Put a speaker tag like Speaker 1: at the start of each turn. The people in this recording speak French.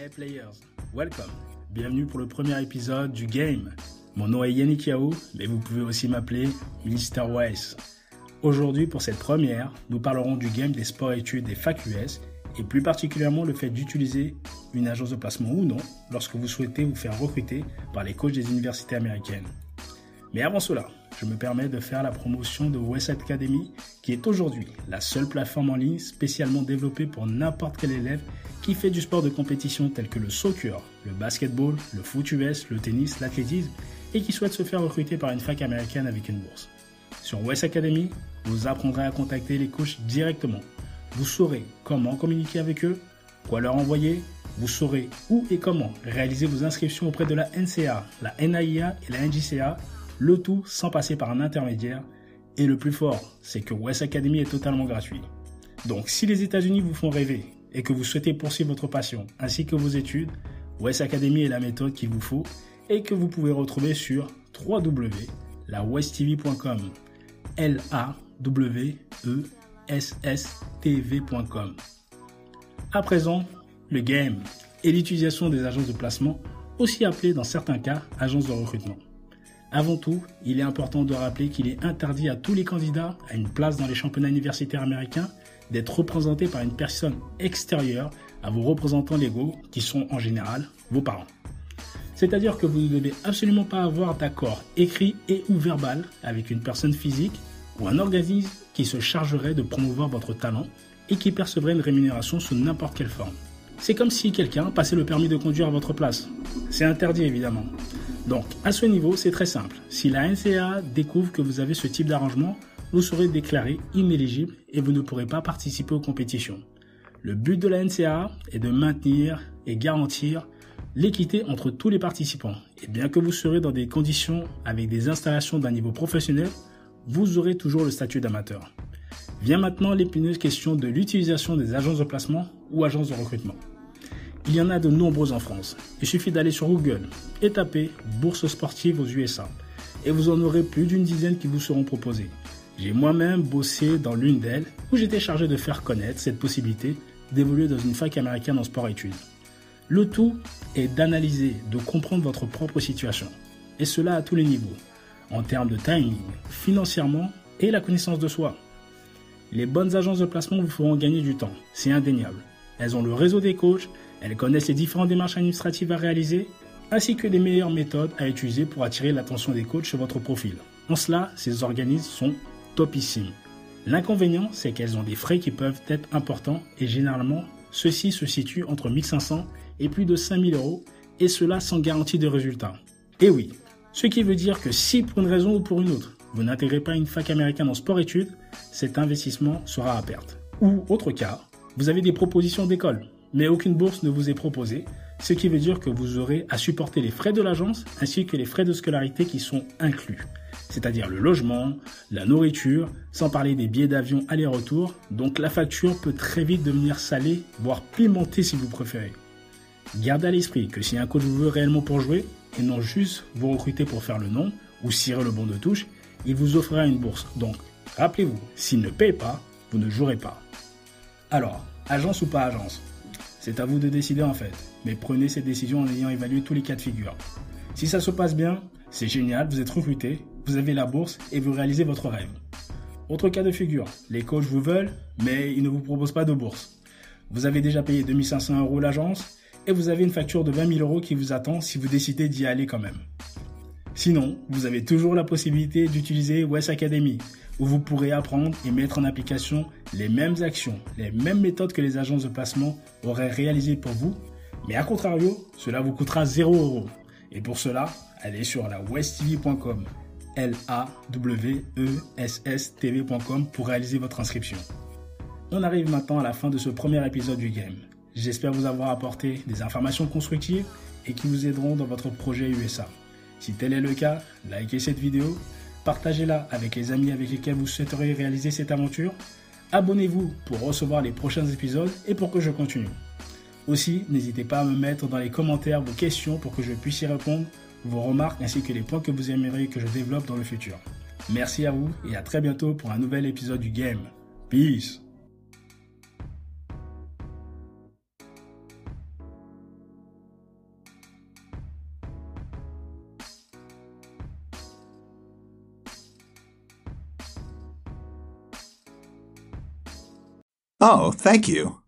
Speaker 1: Hey players, welcome. Bienvenue pour le premier épisode du game. Mon nom est Yannick Yao, mais vous pouvez aussi m'appeler Mr. Wise. Aujourd'hui, pour cette première, nous parlerons du game des sports-études des fac US et plus particulièrement le fait d'utiliser une agence de placement ou non lorsque vous souhaitez vous faire recruter par les coachs des universités américaines. Mais avant cela, je me permets de faire la promotion de West Academy, qui est aujourd'hui la seule plateforme en ligne spécialement développée pour n'importe quel élève qui fait du sport de compétition tel que le soccer, le basketball, le foot US, le tennis, l'athlétisme et qui souhaite se faire recruter par une fac américaine avec une bourse. Sur West Academy, vous apprendrez à contacter les coachs directement. Vous saurez comment communiquer avec eux, quoi leur envoyer, vous saurez où et comment réaliser vos inscriptions auprès de la NCA, la NAIA et la NJCA le tout sans passer par un intermédiaire. Et le plus fort, c'est que West Academy est totalement gratuit. Donc si les États-Unis vous font rêver et que vous souhaitez poursuivre votre passion ainsi que vos études, West Academy est la méthode qu'il vous faut et que vous pouvez retrouver sur www.lawesttv.com. L A E. À présent, le game et l'utilisation des agences de placement, aussi appelées dans certains cas agences de recrutement. Avant tout, il est important de rappeler qu'il est interdit à tous les candidats à une place dans les championnats universitaires américains d'être représentés par une personne extérieure à vos représentants légaux qui sont en général vos parents. C'est-à-dire que vous ne devez absolument pas avoir d'accord écrit et ou verbal avec une personne physique ou un organisme qui se chargerait de promouvoir votre talent et qui percevrait une rémunération sous n'importe quelle forme. C'est comme si quelqu'un passait le permis de conduire à votre place. C'est interdit évidemment. Donc, à ce niveau, c'est très simple. Si la NCA découvre que vous avez ce type d'arrangement, vous serez déclaré inéligible et vous ne pourrez pas participer aux compétitions. Le but de la NCA est de maintenir et garantir l'équité entre tous les participants. Et bien que vous serez dans des conditions avec des installations d'un niveau professionnel, vous aurez toujours le statut d'amateur. Vient maintenant l'épineuse question de l'utilisation des agences de placement ou agences de recrutement. Il y en a de nombreuses en France. Il suffit d'aller sur Google et taper bourse sportive aux USA et vous en aurez plus d'une dizaine qui vous seront proposées. J'ai moi-même bossé dans l'une d'elles où j'étais chargé de faire connaître cette possibilité d'évoluer dans une fac américaine en sport-études. Le tout est d'analyser, de comprendre votre propre situation et cela à tous les niveaux, en termes de timing, financièrement et la connaissance de soi. Les bonnes agences de placement vous feront gagner du temps, c'est indéniable. Elles ont le réseau des coachs elles connaissent les différentes démarches administratives à réaliser, ainsi que les meilleures méthodes à utiliser pour attirer l'attention des coachs sur votre profil. En cela, ces organismes sont topissimes. L'inconvénient, c'est qu'elles ont des frais qui peuvent être importants et généralement, ceux-ci se situent entre 1500 et plus de 5000 euros, et cela sans garantie de résultat. Et oui, ce qui veut dire que si pour une raison ou pour une autre, vous n'intégrez pas une fac américaine en sport-études, cet investissement sera à perte. Ou autre cas, vous avez des propositions d'école, mais aucune bourse ne vous est proposée, ce qui veut dire que vous aurez à supporter les frais de l'agence ainsi que les frais de scolarité qui sont inclus, c'est-à-dire le logement, la nourriture, sans parler des billets d'avion aller-retour, donc la facture peut très vite devenir salée, voire pimentée si vous préférez. Gardez à l'esprit que si un coach vous veut réellement pour jouer, et non juste vous recruter pour faire le nom ou cirer le bon de touche, il vous offrira une bourse. Donc, rappelez-vous, s'il ne paye pas, vous ne jouerez pas. Alors, agence ou pas agence? C'est à vous de décider en fait, mais prenez cette décision en ayant évalué tous les cas de figure. Si ça se passe bien, c'est génial, vous êtes recruté, vous avez la bourse et vous réalisez votre rêve. Autre cas de figure, les coachs vous veulent, mais ils ne vous proposent pas de bourse. Vous avez déjà payé 2500 euros l'agence et vous avez une facture de 20 000 euros qui vous attend si vous décidez d'y aller quand même. Sinon, vous avez toujours la possibilité d'utiliser West Academy, où vous pourrez apprendre et mettre en application les mêmes actions, les mêmes méthodes que les agences de placement auraient réalisées pour vous, mais à contrario, cela vous coûtera 0 euros. Et pour cela, allez sur la westtv.com, l a w e s s tv.com pour réaliser votre inscription. On arrive maintenant à la fin de ce premier épisode du game. J'espère vous avoir apporté des informations constructives et qui vous aideront dans votre projet USA. Si tel est le cas, likez cette vidéo, partagez-la avec les amis avec lesquels vous souhaiteriez réaliser cette aventure. Abonnez-vous pour recevoir les prochains épisodes et pour que je continue. Aussi, n'hésitez pas à me mettre dans les commentaires vos questions pour que je puisse y répondre, vos remarques ainsi que les points que vous aimeriez que je développe dans le futur. Merci à vous et à très bientôt pour un nouvel épisode du Game. Peace
Speaker 2: Oh, thank you.